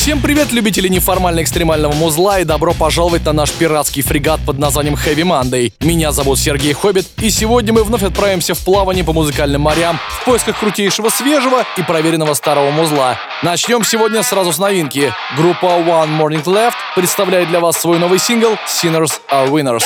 Всем привет, любители неформально экстремального музла и добро пожаловать на наш пиратский фрегат под названием Heavy Monday. Меня зовут Сергей Хоббит, и сегодня мы вновь отправимся в плавание по музыкальным морям в поисках крутейшего свежего и проверенного старого музла. Начнем сегодня сразу с новинки. Группа One Morning Left представляет для вас свой новый сингл Sinners are Winners.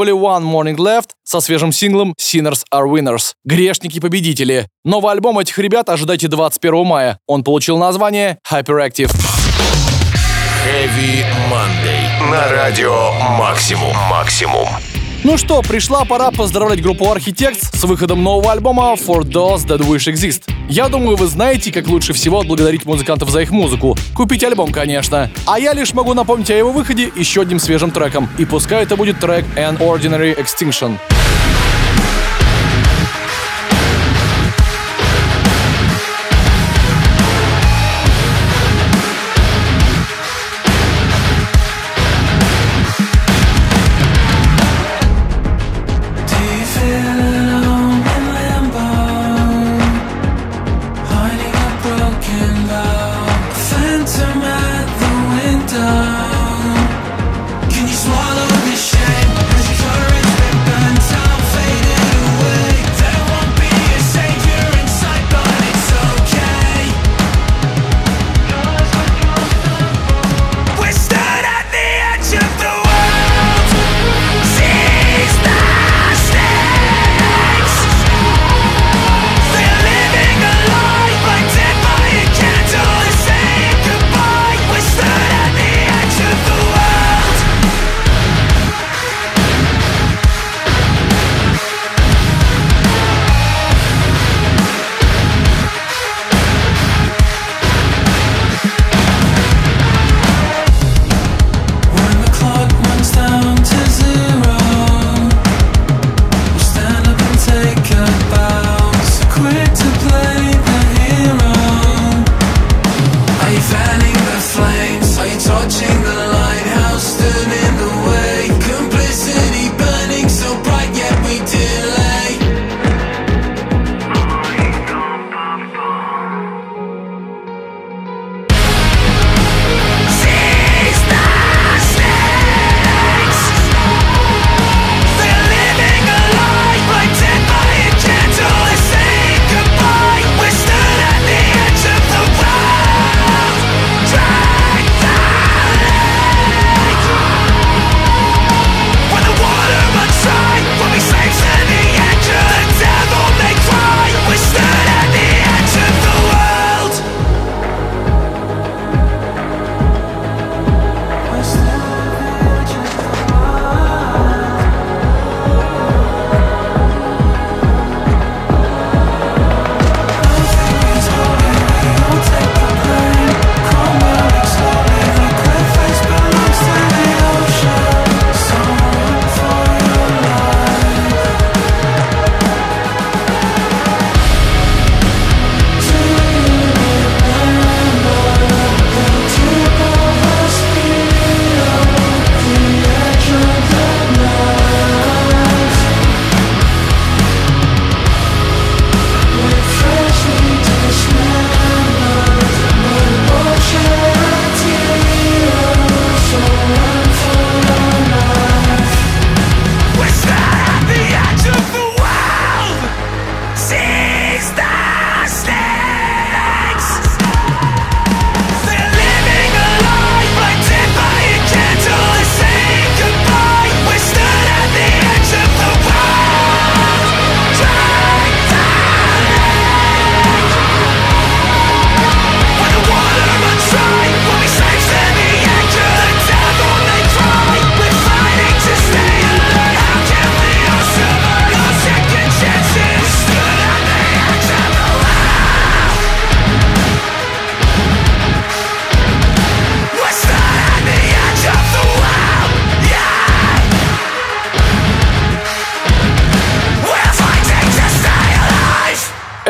Были One Morning Left со свежим синглом Sinners are Winners. Грешники-победители. Новый альбом этих ребят ожидайте 21 мая. Он получил название Hyperactive. Heavy Monday. На радио «Максимум». «Максимум». Ну что, пришла пора поздравлять группу Architects с выходом нового альбома For Those That Wish Exist. Я думаю, вы знаете, как лучше всего отблагодарить музыкантов за их музыку. Купить альбом, конечно. А я лишь могу напомнить о его выходе еще одним свежим треком. И пускай это будет трек An Ordinary Extinction.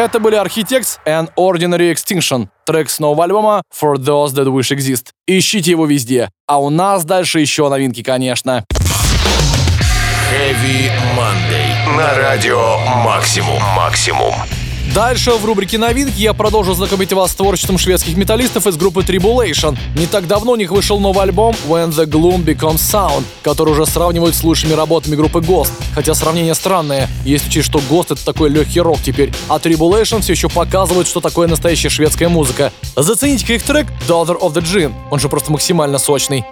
Это были Architects and Ordinary Extinction, трек с нового альбома For Those That Wish Exist. Ищите его везде. А у нас дальше еще новинки, конечно. Heavy Monday. На радио Максимум. Максимум. Дальше в рубрике новинки я продолжу знакомить вас с творчеством шведских металлистов из группы Tribulation. Не так давно у них вышел новый альбом When the Gloom Becomes Sound, который уже сравнивают с лучшими работами группы Ghost. Хотя сравнение странное, если учесть, что Ghost это такой легкий рок теперь, а Tribulation все еще показывают, что такое настоящая шведская музыка. Зацените-ка их трек Daughter of the Gin, он же просто максимально сочный.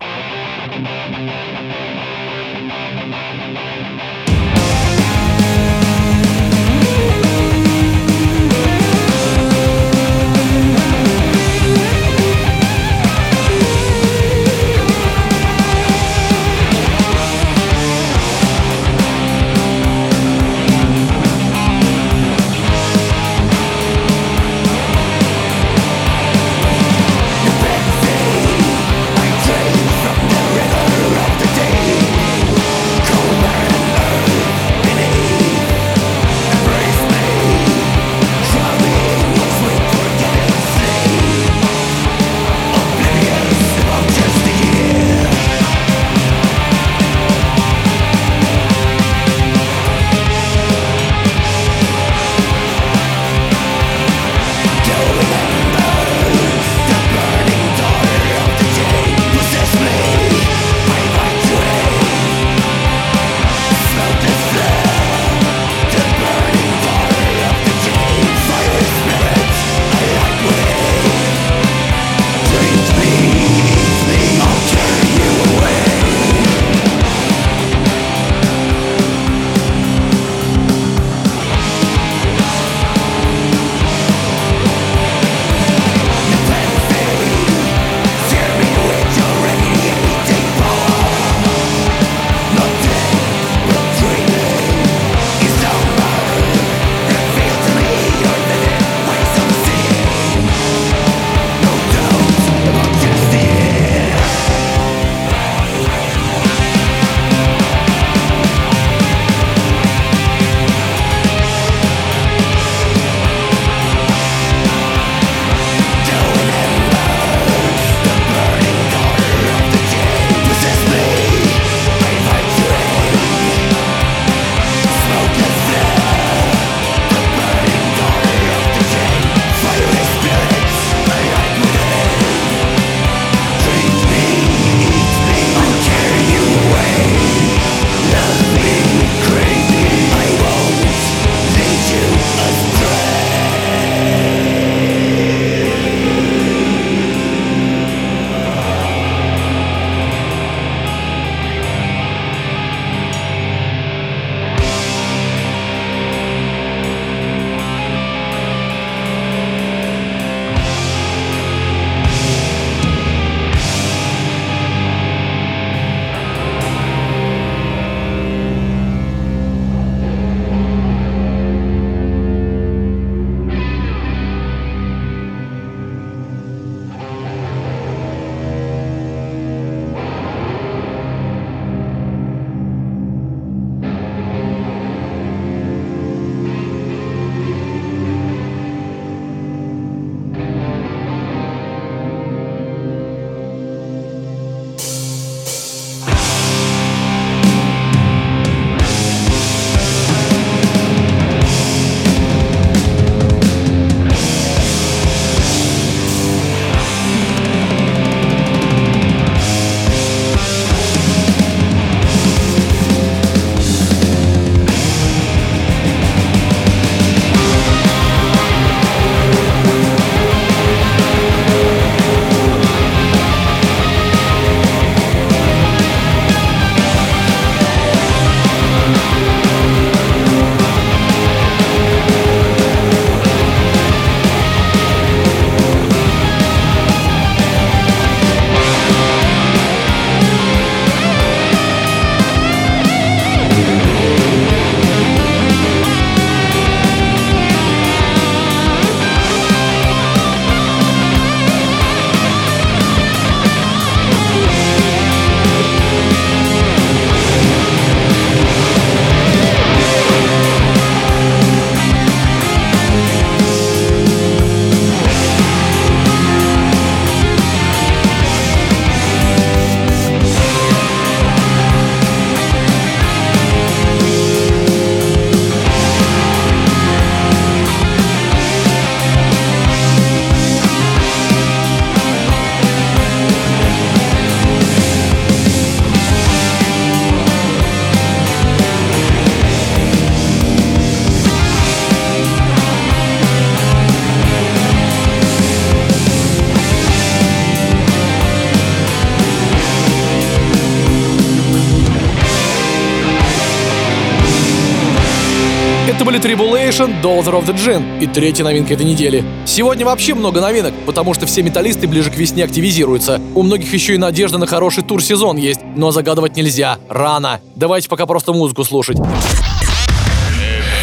Tribulation, Daughter of the Gin и третья новинка этой недели. Сегодня вообще много новинок, потому что все металлисты ближе к весне активизируются. У многих еще и надежда на хороший тур-сезон есть, но загадывать нельзя. Рано. Давайте пока просто музыку слушать.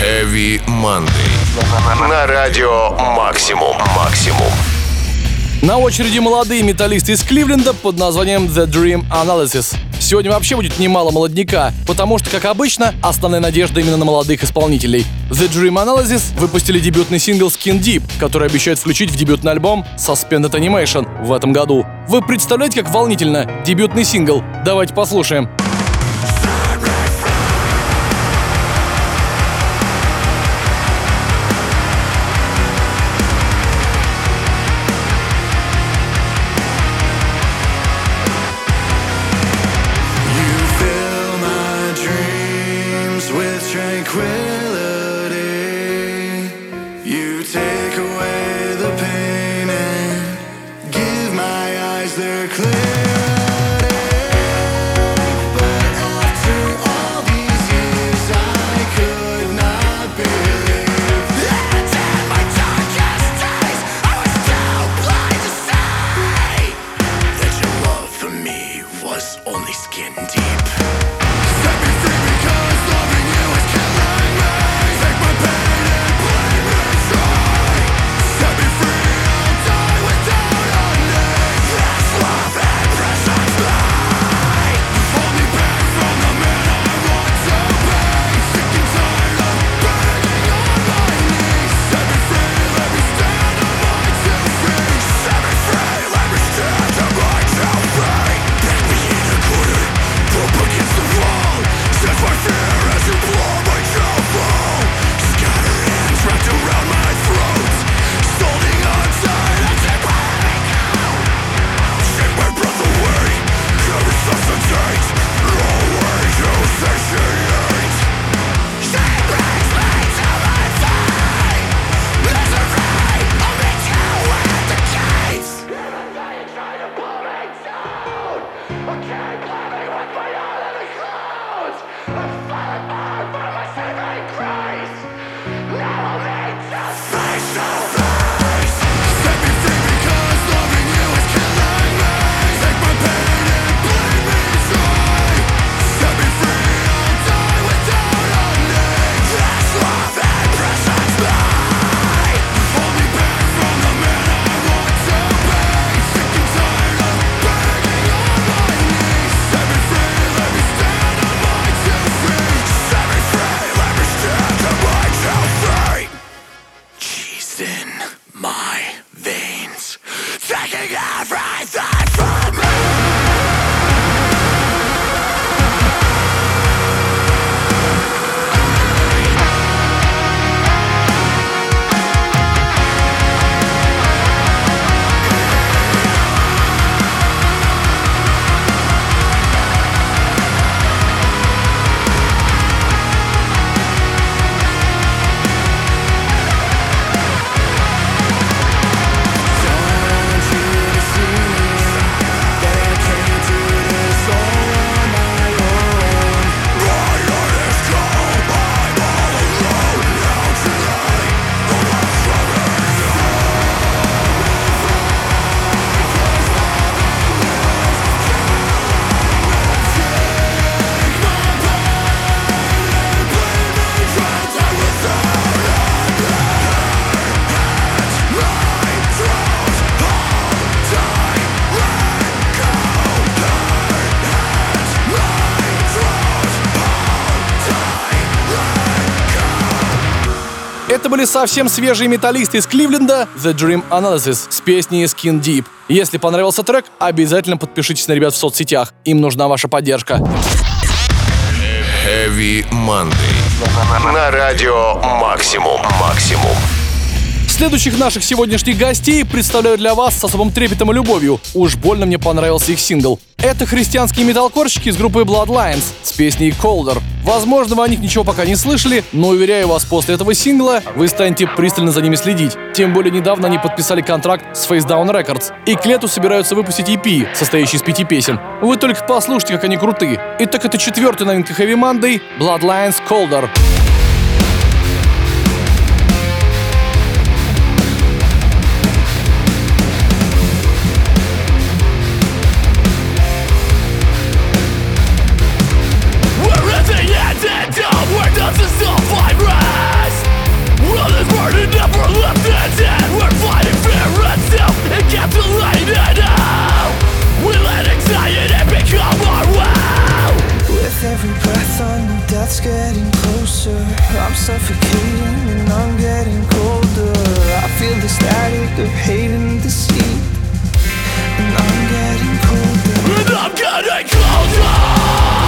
Heavy Monday. На радио Максимум. Максимум. На очереди молодые металлисты из Кливленда под названием The Dream Analysis. Сегодня вообще будет немало молодняка, потому что, как обычно, основная надежда именно на молодых исполнителей. The Dream Analysis выпустили дебютный сингл Skin Deep, который обещают включить в дебютный альбом Suspended Animation в этом году. Вы представляете, как волнительно? Дебютный сингл. Давайте послушаем. Были совсем свежие металлисты из Кливленда The Dream Analysis с песней Skin Deep. Если понравился трек, обязательно подпишитесь на ребят в соцсетях. Им нужна ваша поддержка. Heavy Monday. На радио Максимум. Максимум. Следующих наших сегодняшних гостей представляю для вас с особым трепетом и любовью. Уж больно мне понравился их сингл. Это христианские металкорщики из группы Bloodlines с песней Colder. Возможно, вы о них ничего пока не слышали, но уверяю вас, после этого сингла вы станете пристально за ними следить. Тем более недавно они подписали контракт с Face Down Records и к лету собираются выпустить EP, состоящий из пяти песен. Вы только послушайте, как они крутые. Итак, это четвертая новинка Heavy Monday Bloodlines Colder. Death's getting closer. I'm suffocating and I'm getting colder. I feel the static of hate and deceit, and I'm getting colder. And I'm getting colder.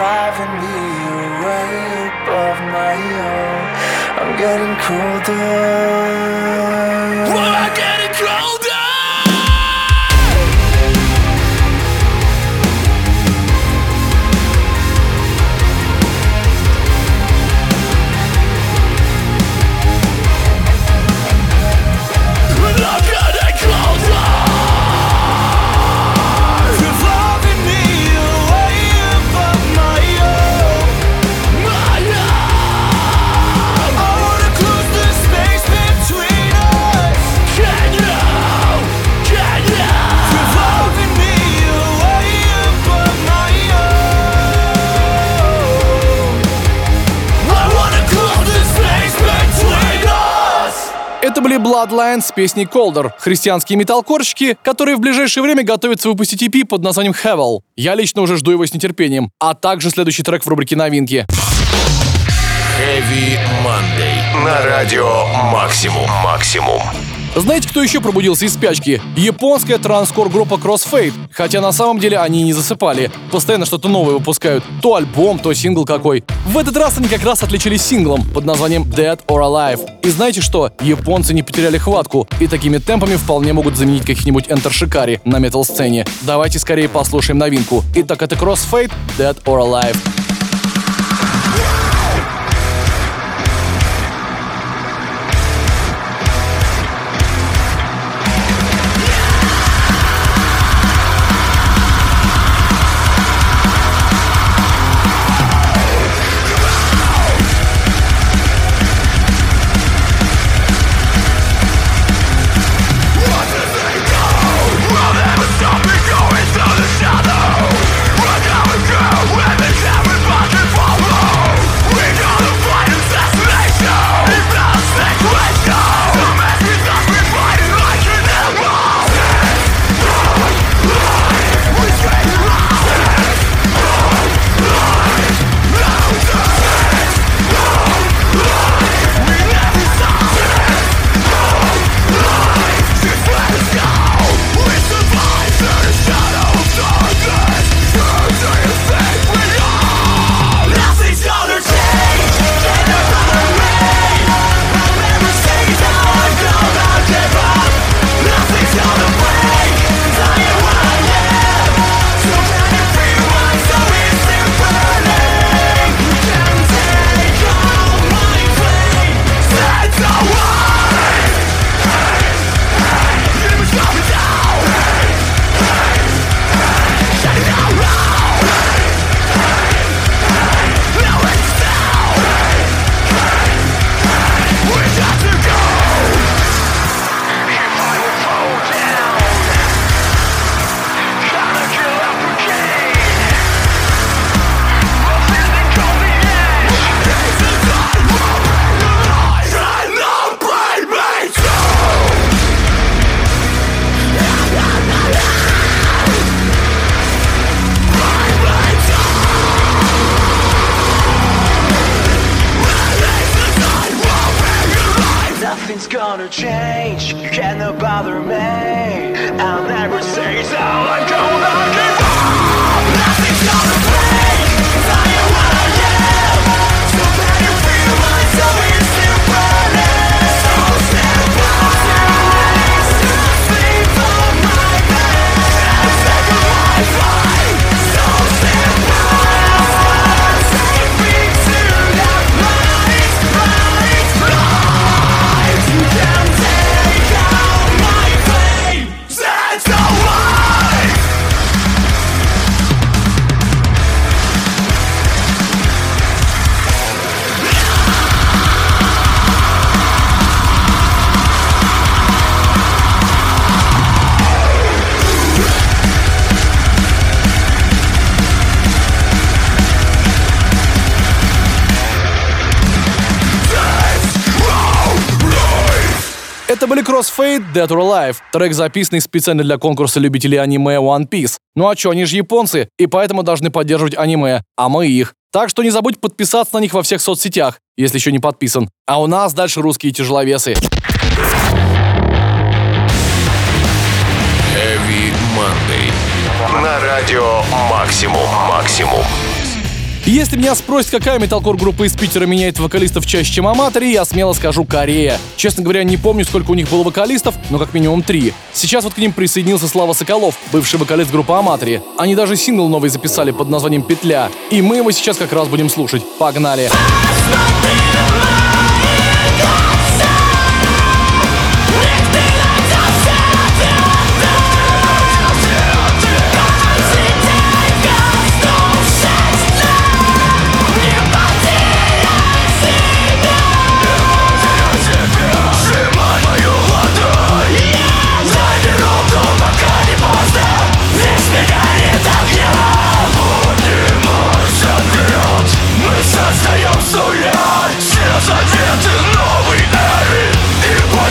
Reviving me away above my own. I'm getting colder. Bloodlines с песней Colder, христианские металкорщики, которые в ближайшее время готовятся выпустить EP под названием Hevel. Я лично уже жду его с нетерпением, а также следующий трек в рубрике «Новинки». Heavy Monday. На радио Максимум. Максимум. Знаете, кто еще пробудился из спячки? Японская транскор-группа Crossfade. Хотя на самом деле они не засыпали. Постоянно что-то новое выпускают. То альбом, то сингл какой. В этот раз они как раз отличились синглом под названием Dead or Alive. И знаете что? Японцы не потеряли хватку. И такими темпами вполне могут заменить каких-нибудь Enter Shikari на метал-сцене. Давайте скорее послушаем новинку. Итак, это Crossfade Dead or Alive. Crossfade Dead or Alive, трек, записанный специально для конкурса любителей аниме One Piece. Ну а чё, они же японцы, и поэтому должны поддерживать аниме, а мы их. Так что не забудь подписаться на них во всех соцсетях, если еще не подписан. А у нас дальше русские тяжеловесы. Heavy Monday. На радио Максимум. Если меня спросят, какая металкор группа из Питера меняет вокалистов чаще, чем Аматори, я смело скажу Корея. Честно говоря, не помню, сколько у них было вокалистов, но как минимум три. Сейчас вот к ним присоединился Слава Соколов, бывший вокалист группы Аматори. Они даже сингл новый записали под названием «Петля». И мы его сейчас как раз будем слушать. Погнали! Создаем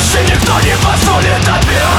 больше никто не позволит опять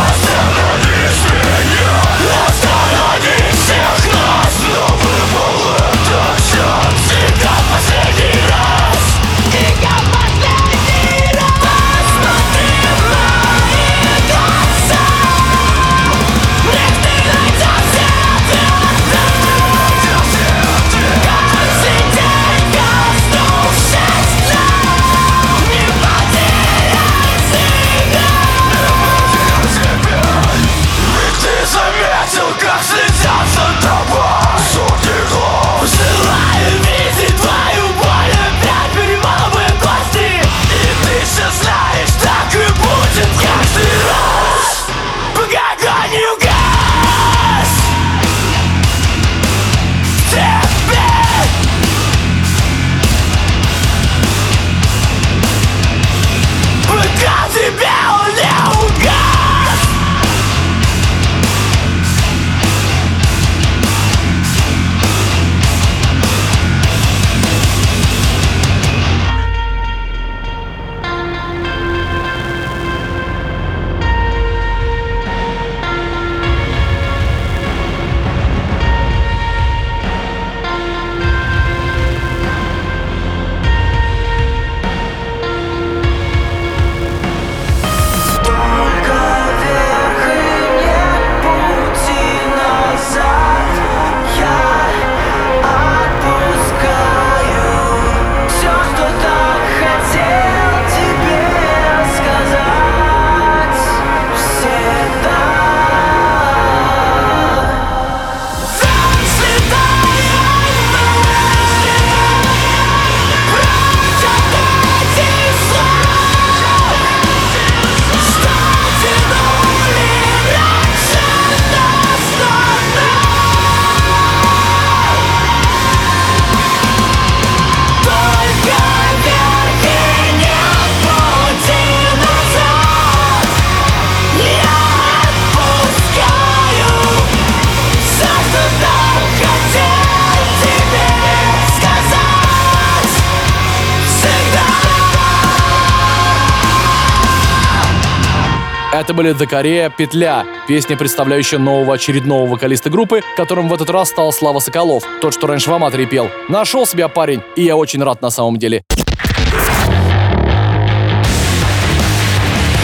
ансамбле «До Корея. Петля». Песня, представляющая нового очередного вокалиста группы, которым в этот раз стал Слава Соколов, тот, что раньше в Аматоре пел. Нашел себя парень, и я очень рад на самом деле.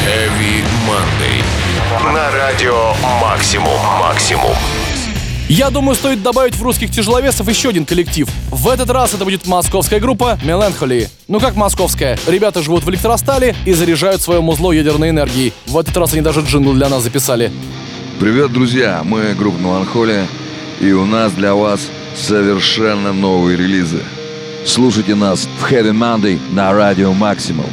Heavy Monday. На радио «Максимум, максимум». Я думаю, стоит добавить в русских тяжеловесов еще один коллектив. В этот раз это будет московская группа Melancholy. Ну как московская? Ребята живут в электростале и заряжают свое музло ядерной энергией. В этот раз они даже джингл для нас записали. Привет, друзья! Мы группа Меланхолия, и у нас для вас совершенно новые релизы. Слушайте нас в Heavy Monday на радио Максимум.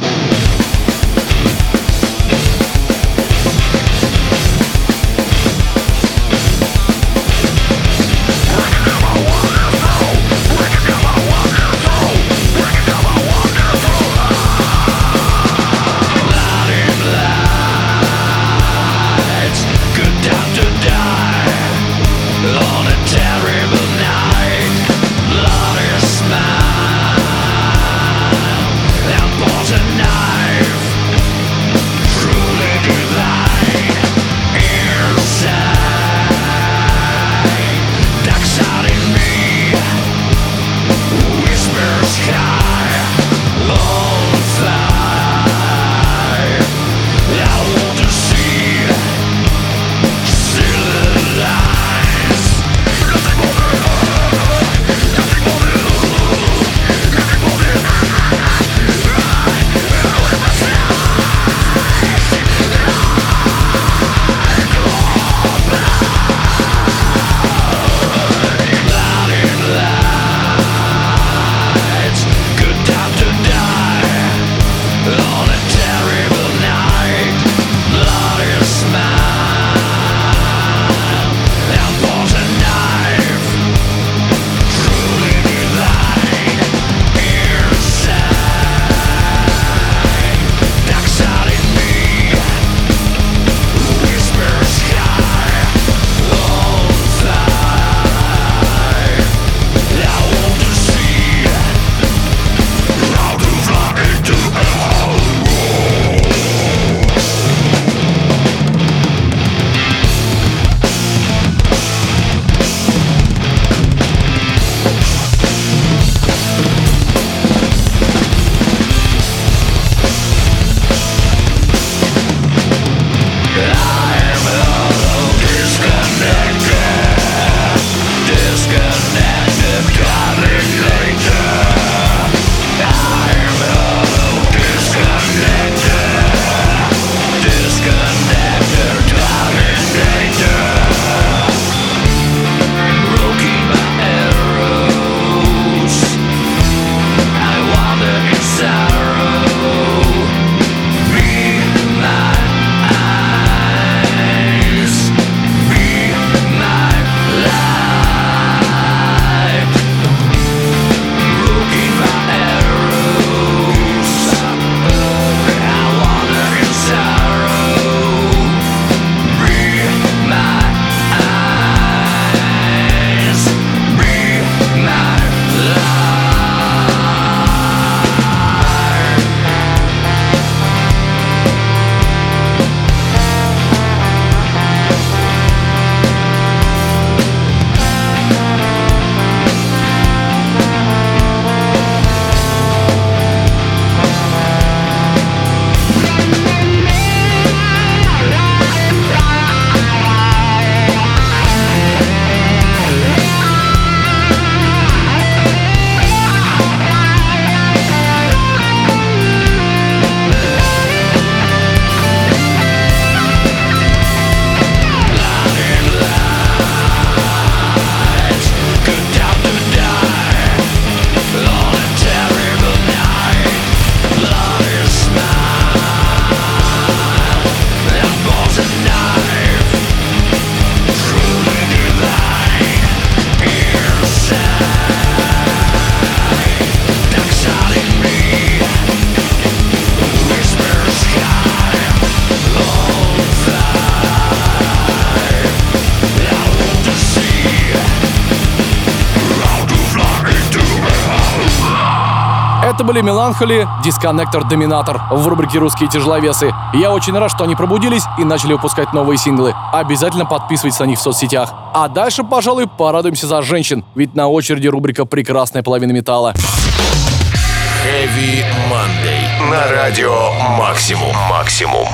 Это были Меланхоли, Дисконнектор, Доминатор в рубрике «Русские тяжеловесы». Я очень рад, что они пробудились и начали выпускать новые синглы. Обязательно подписывайтесь на них в соцсетях. А дальше, пожалуй, порадуемся за женщин, ведь на очереди рубрика «Прекрасная половина металла». Heavy Monday. На радио «Максимум». «Максимум».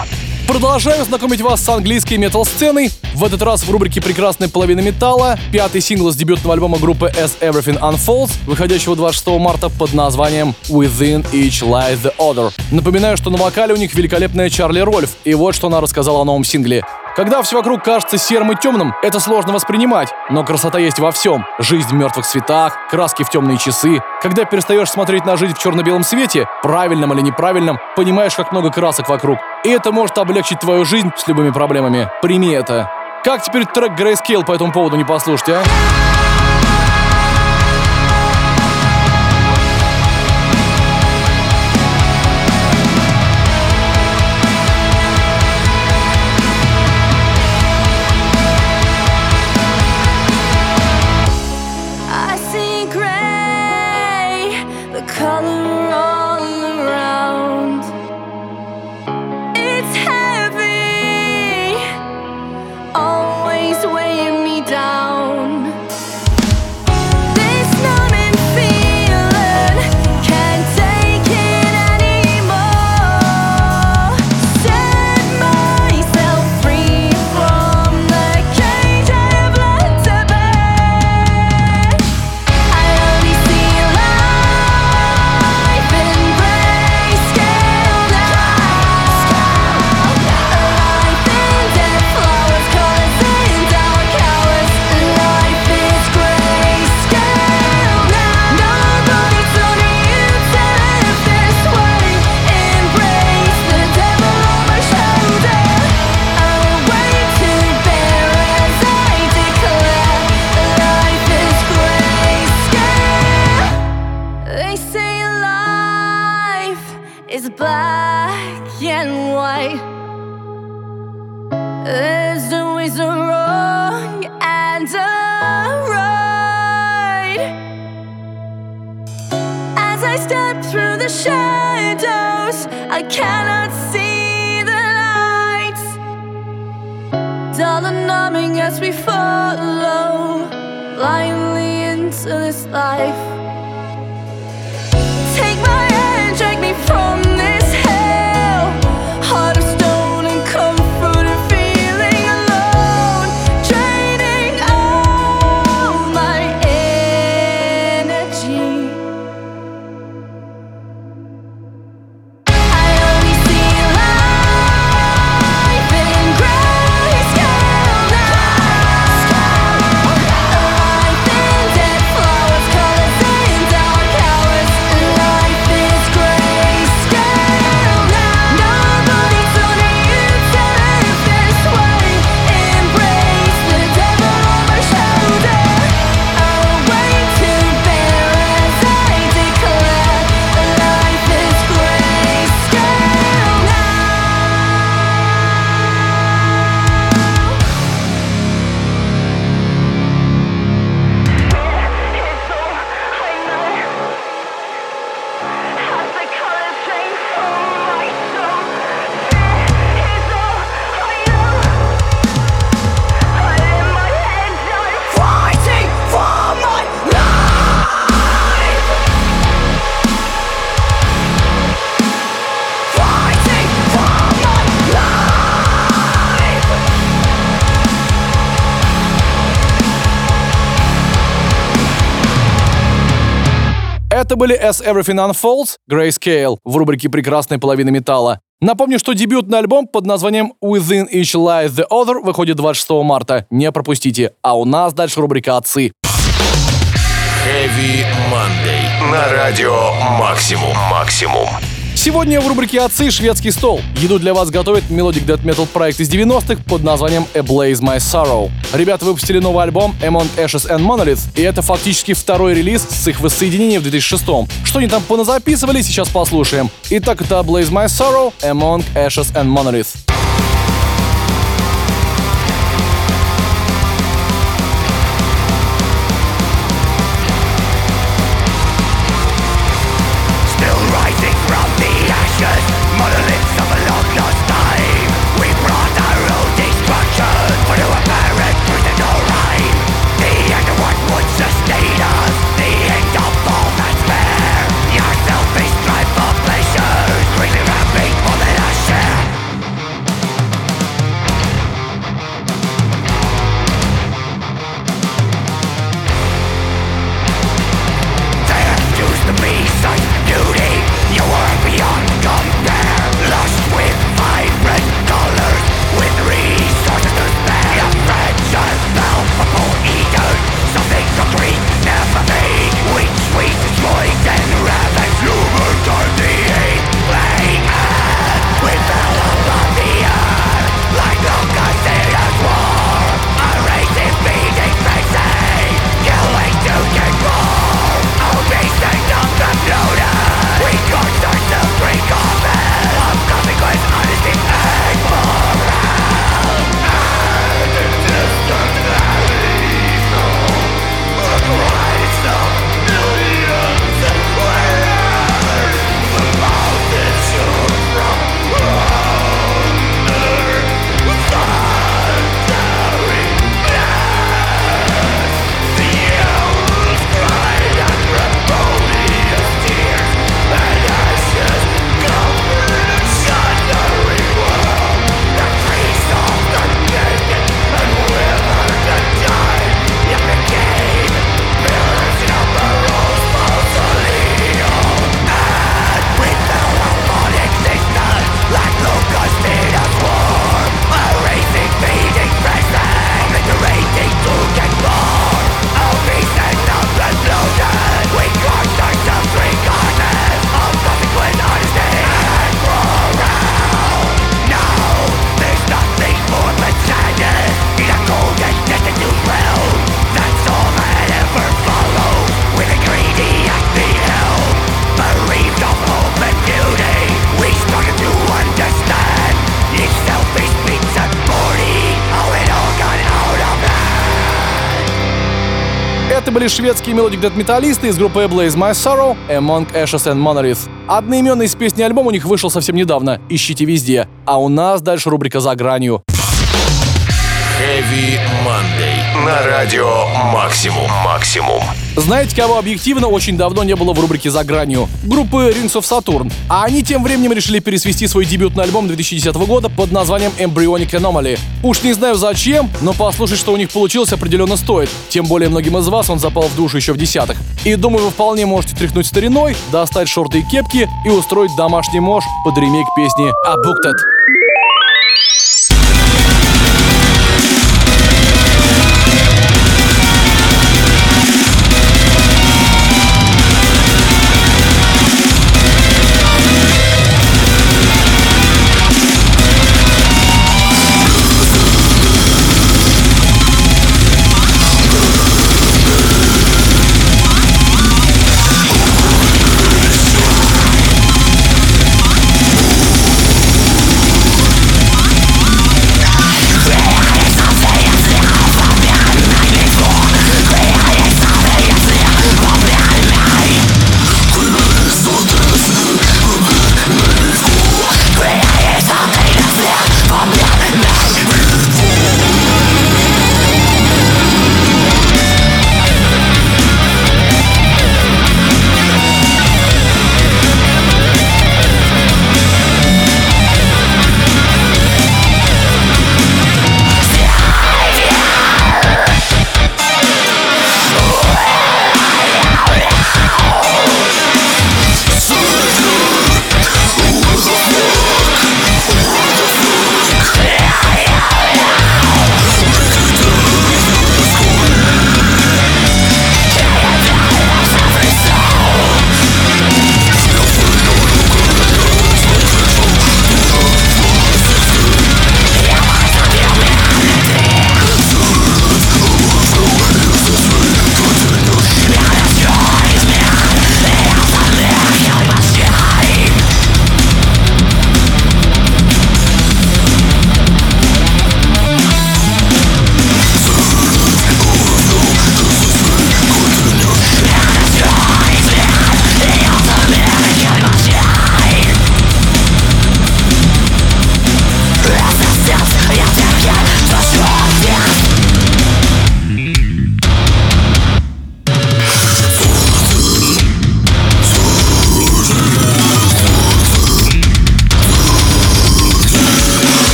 Продолжаю знакомить вас с английской метал-сценой. В этот раз в рубрике «Прекрасная половина металла» пятый сингл с дебютного альбома группы As Everything Unfolds, выходящего 26 марта под названием Within Each Lies the Other. Напоминаю, что на вокале у них великолепная Чарли Рольф, и вот что она рассказала о новом сингле. Когда все вокруг кажется серым и темным, это сложно воспринимать, но красота есть во всем. Жизнь в мертвых цветах, краски в темные часы. Когда перестаешь смотреть на жизнь в черно-белом свете, правильном или неправильном, понимаешь, как много красок вокруг. И это может облегчить твою жизнь с любыми проблемами. Прими это. Как теперь трек Grayscale по этому поводу не послушать, а? Это были As Everything Unfolds, Grayscale в рубрике «Прекрасная половина металла». Напомню, что дебютный альбом под названием Within Each Lies the Other выходит 26 марта. Не пропустите. А у нас дальше рубрика «Отцы». Heavy Monday. На радио Максимум. Максимум. Сегодня в рубрике «Отцы» шведский стол. Еду для вас готовит melodic death metal проект из 90-х под названием A Blaze My Sorrow. Ребята выпустили новый альбом Among Ashes and Monolith, и это фактически второй релиз с их воссоединения в 2006 Что они там поназаписывали, сейчас послушаем. Итак, это A Blaze My Sorrow, Among Ashes and Monolith. Это были шведские мелодик-дет-металлисты из группы Blaze My Sorrow, Among Ashes and Monolith. Одноименный из песни альбом у них вышел совсем недавно, ищите везде. А у нас дальше рубрика «За гранью». Heavy. На радио Максимум. Максимум. Знаете, кого объективно очень давно не было в рубрике «За гранью»? Группы Rings of Saturn. А они тем временем решили пересвести свой дебютный альбом 2010 года под названием Embryonic Anomaly. Уж не знаю зачем, но послушать, что у них получилось, определенно стоит. Тем более многим из вас он запал в душу еще в десятых. И думаю, вы вполне можете тряхнуть стариной, достать шорты и кепки и устроить домашний мож под ремейк песни Abducted.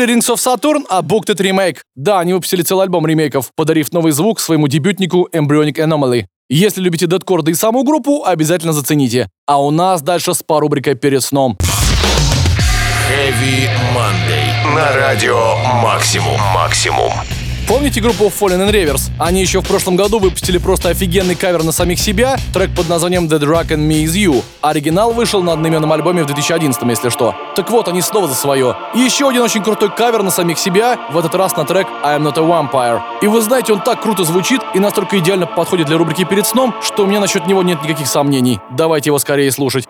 Были Rings of Saturn, а Booked Remake. Да, они выпустили целый альбом ремейков, подарив новый звук своему дебютнику Embryonic Anomaly. Если любите дедкор да и саму группу, обязательно зацените. А у нас дальше спа-рубрика «Перед сном». Heavy Monday. На радио Максимум. Максимум. Помните группу Fallen in Reverse? Они еще в прошлом году выпустили просто офигенный кавер на самих себя, трек под названием The Drug and Me Is You. Оригинал вышел на одноименном альбоме в 2011, если что. Так вот, они снова за свое. И еще один очень крутой кавер на самих себя, в этот раз на трек I'm Not a Vampire. И вы знаете, он так круто звучит и настолько идеально подходит для рубрики «Перед сном», что у меня насчет него нет никаких сомнений. Давайте его скорее слушать.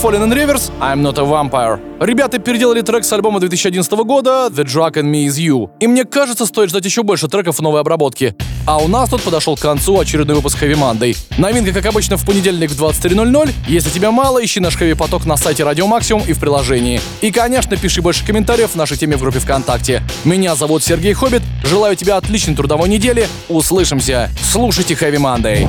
Fallen in Rivers, I'm Not a Vampire. Ребята переделали трек с альбома 2011 года The Drug and Me Is You. И мне кажется, стоит ждать еще больше треков в новой обработке. А у нас тут подошел к концу очередной выпуск Heavy Monday. Новинка, как обычно, в понедельник в 23.00. Если тебя мало, ищи наш Heavy поток на сайте Радио Максимум и в приложении. И, конечно, пиши больше комментариев в нашей теме в группе ВКонтакте. Меня зовут Сергей Хоббит. Желаю тебе отличной трудовой недели. Услышимся. Слушайте Heavy Monday.